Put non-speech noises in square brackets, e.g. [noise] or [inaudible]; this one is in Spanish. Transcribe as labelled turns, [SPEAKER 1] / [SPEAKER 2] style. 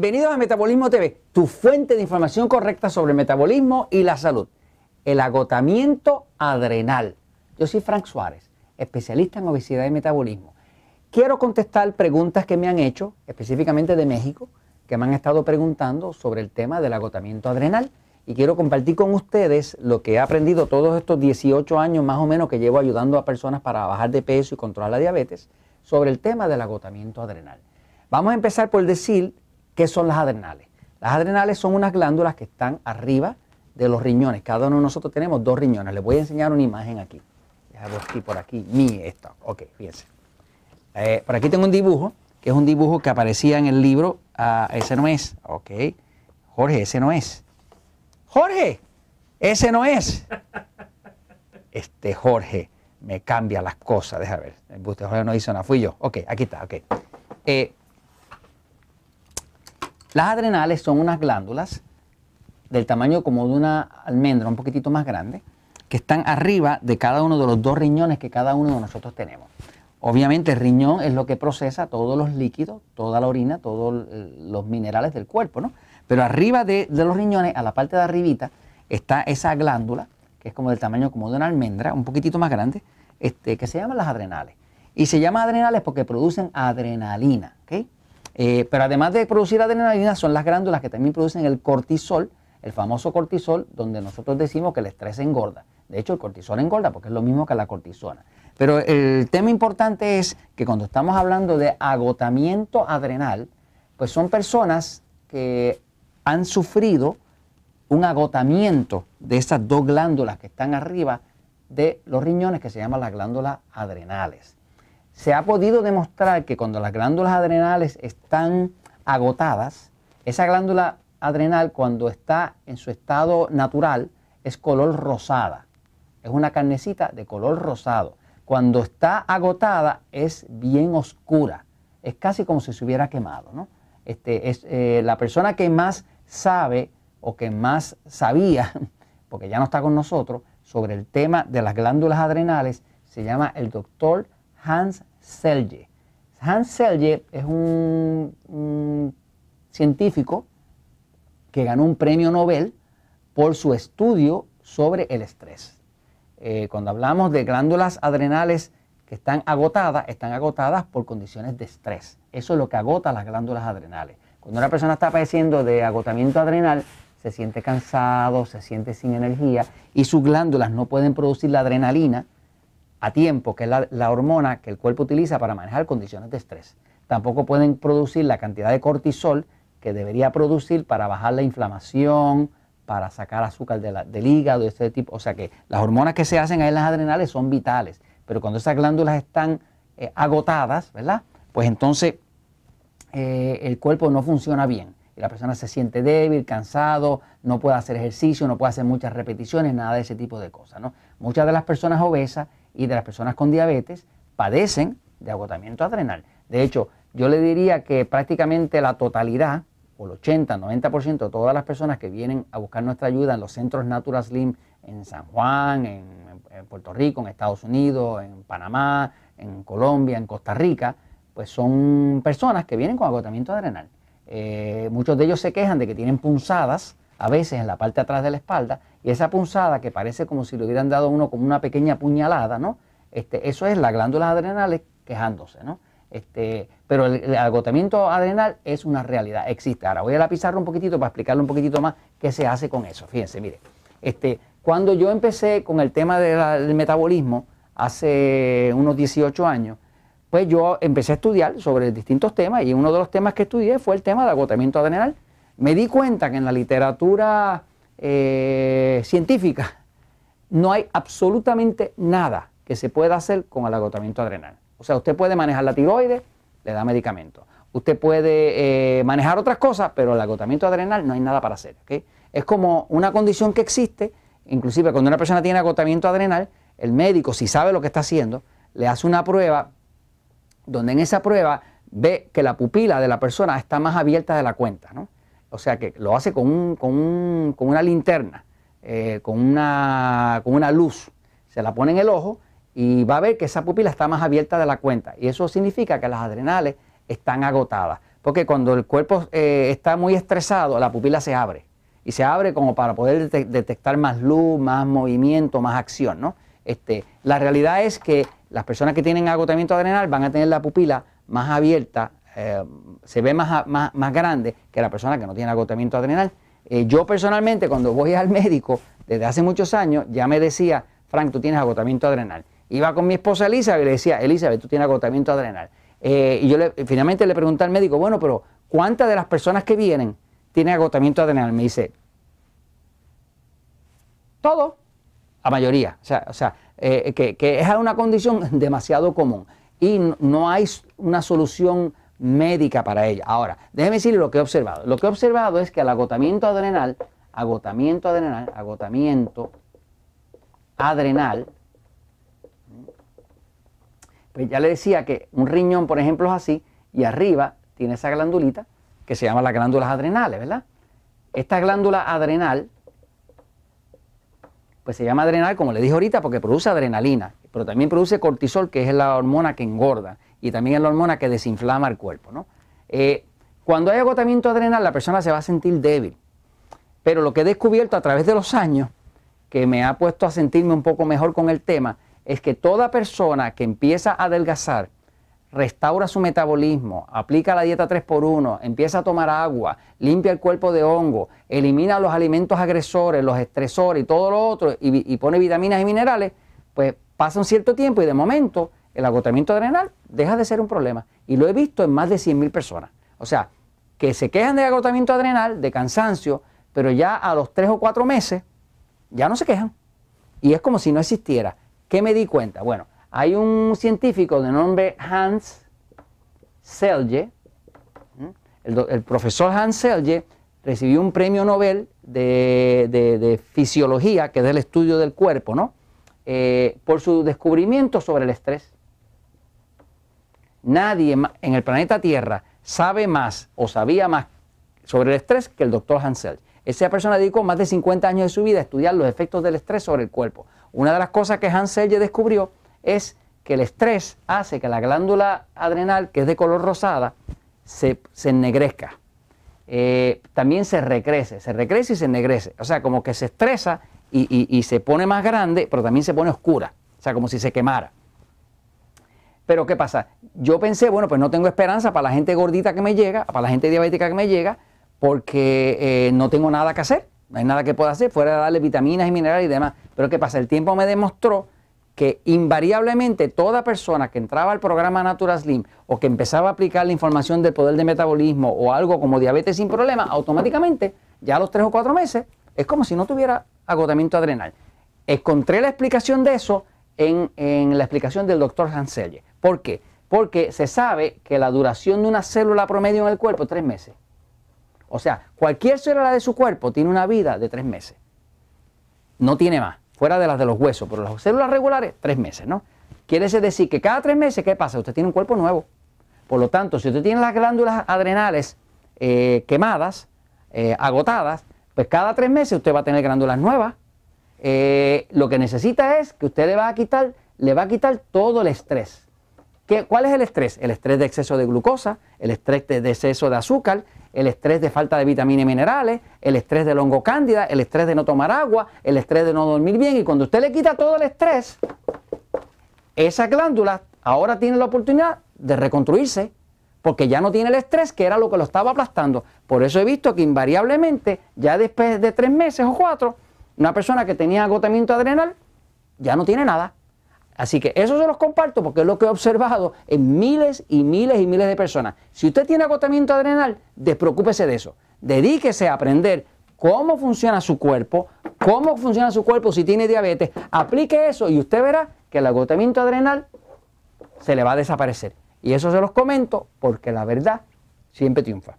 [SPEAKER 1] Bienvenidos a Metabolismo TV, tu fuente de información correcta sobre el metabolismo y la salud. El agotamiento adrenal. Yo soy Frank Suárez, especialista en obesidad y metabolismo. Quiero contestar preguntas que me han hecho, específicamente de México, que me han estado preguntando sobre el tema del agotamiento adrenal. Y quiero compartir con ustedes lo que he aprendido todos estos 18 años más o menos que llevo ayudando a personas para bajar de peso y controlar la diabetes sobre el tema del agotamiento adrenal. Vamos a empezar por decir ¿Qué son las adrenales? Las adrenales son unas glándulas que están arriba de los riñones. Cada uno de nosotros tenemos dos riñones. Les voy a enseñar una imagen aquí. aquí, por aquí, mi esto. Ok, fíjense. Eh, por aquí tengo un dibujo, que es un dibujo que aparecía en el libro. Ah, ese no es. Ok. Jorge, ese no es. Jorge, ese no es. Este Jorge me cambia las cosas. Deja ver. Usted Jorge no hizo nada, fui yo. Ok, aquí está. Ok. Eh, las adrenales son unas glándulas del tamaño como de una almendra, un poquitito más grande, que están arriba de cada uno de los dos riñones que cada uno de nosotros tenemos. Obviamente el riñón es lo que procesa todos los líquidos, toda la orina, todos los minerales del cuerpo, ¿no? Pero arriba de, los riñones, a la parte de arribita, está esa glándula, que es como del tamaño como de una almendra, un poquitito más grande, este, que se llaman las adrenales. Y se llama adrenales porque producen adrenalina, ¿ok? Eh, pero además de producir adrenalina, son las glándulas que también producen el cortisol, el famoso cortisol, donde nosotros decimos que el estrés engorda. De hecho, el cortisol engorda porque es lo mismo que la cortisona. Pero el tema importante es que cuando estamos hablando de agotamiento adrenal, pues son personas que han sufrido un agotamiento de esas dos glándulas que están arriba de los riñones que se llaman las glándulas adrenales. Se ha podido demostrar que cuando las glándulas adrenales están agotadas, esa glándula adrenal cuando está en su estado natural es color rosada. Es una carnecita de color rosado. Cuando está agotada es bien oscura. Es casi como si se hubiera quemado. ¿no? Este, es, eh, la persona que más sabe o que más sabía, [laughs] porque ya no está con nosotros, sobre el tema de las glándulas adrenales se llama el doctor Hans Selye. Hans Selye es un, científico que ganó un premio Nobel por su estudio sobre el estrés. Eh, cuando hablamos de glándulas adrenales que están agotadas, están agotadas por condiciones de estrés. Eso es lo que agota las glándulas adrenales. Cuando una persona está padeciendo de agotamiento adrenal, se siente cansado, se siente sin energía y sus glándulas no pueden producir la adrenalina a tiempo, que es la, hormona que el cuerpo utiliza para manejar condiciones de estrés. Tampoco pueden producir la cantidad de cortisol que debería producir para bajar la inflamación, para sacar azúcar del hígado, y este tipo. O sea que las hormonas que se hacen ahí en las adrenales son vitales, pero cuando esas glándulas están eh, agotadas, ¿verdad? Pues entonces eh, el cuerpo no funciona bien. Y la persona se siente débil, cansado, no puede hacer ejercicio, no puede hacer muchas repeticiones, nada de ese tipo de cosas. Muchas de las personas obesas y de las personas con diabetes padecen de agotamiento adrenal. De hecho, yo le diría que prácticamente la totalidad, o el 80, 90% de todas las personas que vienen a buscar nuestra ayuda en los centros Natural Slim en San Juan, en, Puerto Rico, en Estados Unidos, en Panamá, en Colombia, en Costa Rica, pues son personas que vienen con agotamiento adrenal. Eh, muchos de ellos se quejan de que tienen punzadas a veces en la parte de atrás de la espalda, y esa punzada que parece como si le hubieran dado uno como una pequeña puñalada, ¿no? Este, eso es las glándulas adrenales quejándose, ¿no? Este, pero el, agotamiento adrenal es una realidad, existe. Ahora voy a la pizarra un poquitito para explicarle un poquitito más qué se hace con eso. Fíjense, mire, este, cuando yo empecé con el tema del metabolismo hace unos 18 años, pues yo empecé a estudiar sobre distintos temas y uno de los temas que estudié fue el tema del agotamiento adrenal me di cuenta que en la literatura eh, científica no hay absolutamente nada que se pueda hacer con el agotamiento adrenal. O sea, usted puede manejar la tiroides, le da medicamento. Usted puede eh, manejar otras cosas, pero el agotamiento adrenal no hay nada para hacer. Es como una condición que existe, inclusive cuando una persona tiene agotamiento adrenal, el médico, si sabe lo que está haciendo, le hace una prueba donde en esa prueba ve que la pupila de la persona está más abierta de la cuenta. ¿no? O sea que lo hace con, una linterna, eh, con, una, con una luz, se la pone en el ojo y va a ver que esa pupila está más abierta de la cuenta. Y eso significa que las adrenales están agotadas. Porque cuando el cuerpo eh, está muy estresado, la pupila se abre. Y se abre como para poder detectar más luz, más movimiento, más acción. ¿no? Este, la realidad es que las personas que tienen agotamiento adrenal van a tener la pupila más abierta, eh, se ve más, más, más, grande que la persona que no tiene agotamiento adrenal. Eh, yo personalmente cuando voy al médico desde hace muchos años ya me decía, Frank, tú tienes agotamiento adrenal. Iba con mi esposa Elizabeth y le decía, Elizabeth, tú tienes agotamiento adrenal. Eh, y yo le, finalmente le pregunté al médico, bueno, pero ¿cuántas de las personas que vienen tienen agotamiento adrenal? Me dice, todo, la mayoría. O sea, o sea que, que, es una condición [laughs] demasiado común y no hay una solución médica para ella. Ahora, déjeme decirle lo que he observado. Lo que he observado es que el agotamiento adrenal, agotamiento adrenal, agotamiento adrenal, pues ya le decía que un riñón, por ejemplo, es así, y arriba tiene esa glandulita que se llama las glándulas adrenales, ¿verdad? Esta glándula adrenal, pues se llama adrenal, como le dije ahorita, porque produce adrenalina, pero también produce cortisol, que es la hormona que engorda y también es la hormona que desinflama el cuerpo. ¿no? Eh, cuando hay agotamiento adrenal, la persona se va a sentir débil. Pero lo que he descubierto a través de los años, que me ha puesto a sentirme un poco mejor con el tema, es que toda persona que empieza a adelgazar, restaura su metabolismo, aplica la dieta 3x1, empieza a tomar agua, limpia el cuerpo de hongo, elimina los alimentos agresores, los estresores y todo lo otro, y, y pone vitaminas y minerales, pues pasa un cierto tiempo y de momento el agotamiento adrenal deja de ser un problema. Y lo he visto en más de 100.000 personas. O sea, que se quejan de agotamiento adrenal, de cansancio, pero ya a los 3 o 4 meses ya no se quejan. Y es como si no existiera. ¿Qué me di cuenta? Bueno, hay un científico de nombre Hans Selye, el, profesor Hans Selye recibió un premio Nobel de, fisiología, que es el estudio del cuerpo, ¿no? Eh, por su descubrimiento sobre el estrés. Nadie en el planeta Tierra sabe más o sabía más sobre el estrés que el doctor Hansel. Esa persona dedicó más de 50 años de su vida a estudiar los efectos del estrés sobre el cuerpo. Una de las cosas que Hansel descubrió es que el estrés hace que la glándula adrenal, que es de color rosada, se, ennegrezca. Eh, también se recrece, se recrece y se ennegrece. O sea, como que se estresa y se pone más grande, pero también se pone oscura. O sea, como si se quemara. Pero ¿qué pasa? Yo pensé, bueno, pues no tengo esperanza para la gente gordita que me llega, para la gente diabética que me llega, porque eh, no tengo nada que hacer, no hay nada que pueda hacer, fuera de darle vitaminas y minerales y demás. Pero ¿qué pasa? El tiempo me demostró que invariablemente toda persona que entraba al programa Natural Slim o que empezaba a aplicar la información del poder de metabolismo o algo como diabetes sin problema, automáticamente, ya a los tres o cuatro meses, es como si no tuviera agotamiento adrenal. Encontré la explicación de eso en, en la explicación del doctor Hanselle. ¿Por qué? Porque se sabe que la duración de una célula promedio en el cuerpo es tres meses. O sea, cualquier célula de su cuerpo tiene una vida de tres meses. No tiene más, fuera de las de los huesos, pero las células regulares, tres meses, ¿no? Quiere decir que cada tres meses, ¿qué pasa? Usted tiene un cuerpo nuevo. Por lo tanto, si usted tiene las glándulas adrenales eh, quemadas, eh, agotadas, pues cada tres meses usted va a tener glándulas nuevas. Eh, lo que necesita es que usted le va a quitar, le va a quitar todo el estrés. ¿Cuál es el estrés? El estrés de exceso de glucosa, el estrés de exceso de azúcar, el estrés de falta de vitaminas y minerales, el estrés de hongo cándida, el estrés de no tomar agua, el estrés de no dormir bien. Y cuando usted le quita todo el estrés, esa glándula ahora tiene la oportunidad de reconstruirse porque ya no tiene el estrés que era lo que lo estaba aplastando. Por eso he visto que invariablemente, ya después de tres meses o cuatro, una persona que tenía agotamiento adrenal ya no tiene nada. Así que eso se los comparto porque es lo que he observado en miles y miles y miles de personas. Si usted tiene agotamiento adrenal, despreocúpese de eso. Dedíquese a aprender cómo funciona su cuerpo, cómo funciona su cuerpo si tiene diabetes. Aplique eso y usted verá que el agotamiento adrenal se le va a desaparecer. Y eso se los comento porque la verdad siempre triunfa.